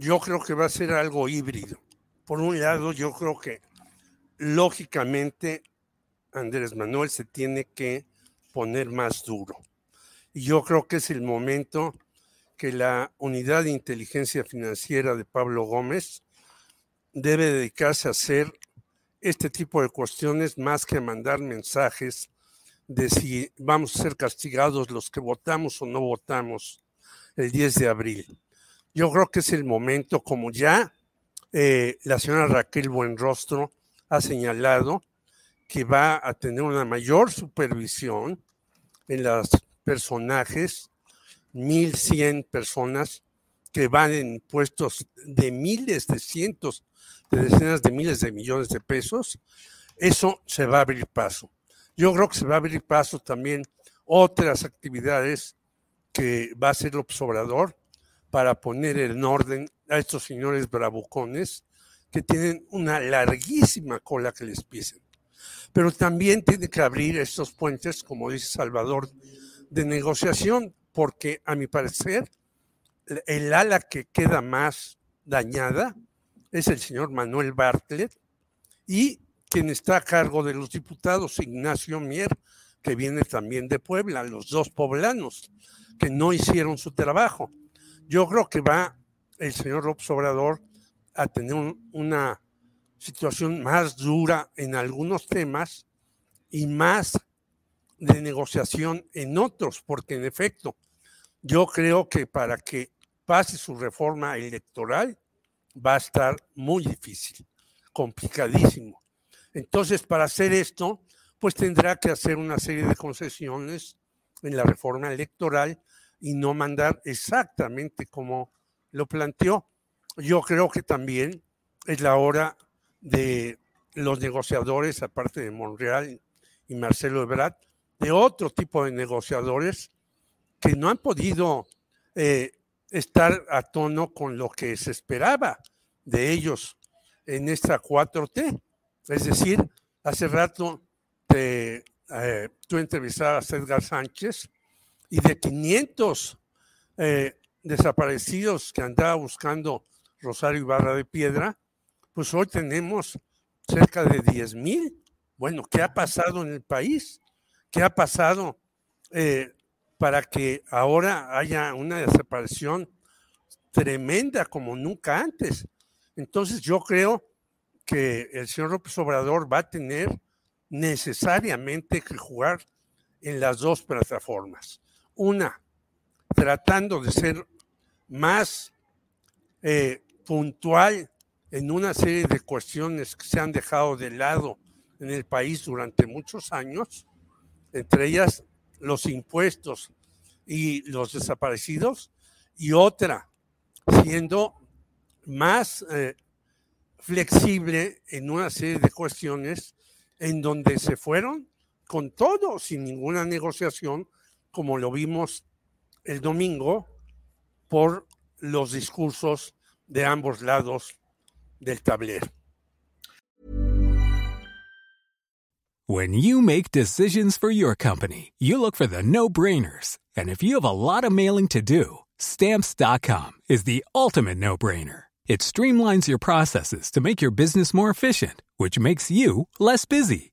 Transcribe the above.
Yo creo que va a ser algo híbrido. Por un lado, yo creo que lógicamente Andrés Manuel se tiene que poner más duro. Y yo creo que es el momento que la unidad de inteligencia financiera de Pablo Gómez debe dedicarse a hacer este tipo de cuestiones más que a mandar mensajes de si vamos a ser castigados los que votamos o no votamos el 10 de abril. Yo creo que es el momento, como ya eh, la señora Raquel Buenrostro ha señalado, que va a tener una mayor supervisión en los personajes, 1.100 personas que van en puestos de miles, de cientos, de decenas de miles de millones de pesos, eso se va a abrir paso. Yo creo que se va a abrir paso también otras actividades que va a hacer el observador para poner en orden a estos señores bravucones que tienen una larguísima cola que les pisen. Pero también tiene que abrir estos puentes, como dice Salvador, de negociación, porque a mi parecer el ala que queda más dañada es el señor Manuel Bartlett y quien está a cargo de los diputados, Ignacio Mier, que viene también de Puebla, los dos poblanos que no hicieron su trabajo. Yo creo que va el señor López Obrador a tener un, una situación más dura en algunos temas y más de negociación en otros, porque en efecto, yo creo que para que pase su reforma electoral va a estar muy difícil, complicadísimo. Entonces, para hacer esto, pues tendrá que hacer una serie de concesiones en la reforma electoral y no mandar exactamente como lo planteó. Yo creo que también es la hora de los negociadores, aparte de Monreal y Marcelo Ebrard, de otro tipo de negociadores que no han podido eh, estar a tono con lo que se esperaba de ellos en esta 4T. Es decir, hace rato te, eh, tú entrevistabas a Edgar Sánchez y de 500 eh, desaparecidos que andaba buscando Rosario Ibarra de Piedra, pues hoy tenemos cerca de 10 mil. Bueno, ¿qué ha pasado en el país? ¿Qué ha pasado eh, para que ahora haya una desaparición tremenda como nunca antes? Entonces yo creo que el señor López Obrador va a tener necesariamente que jugar en las dos plataformas. Una, tratando de ser más eh, puntual en una serie de cuestiones que se han dejado de lado en el país durante muchos años, entre ellas los impuestos y los desaparecidos, y otra, siendo más eh, flexible en una serie de cuestiones en donde se fueron con todo, sin ninguna negociación, como lo vimos el domingo, por los discursos de ambos lados del tablero. When you make decisions for your company, you look for the no-brainers. And if you have a lot of mailing to do, Stamps.com is the ultimate no brainer. It streamlines your processes to make your business more efficient, which makes you less busy.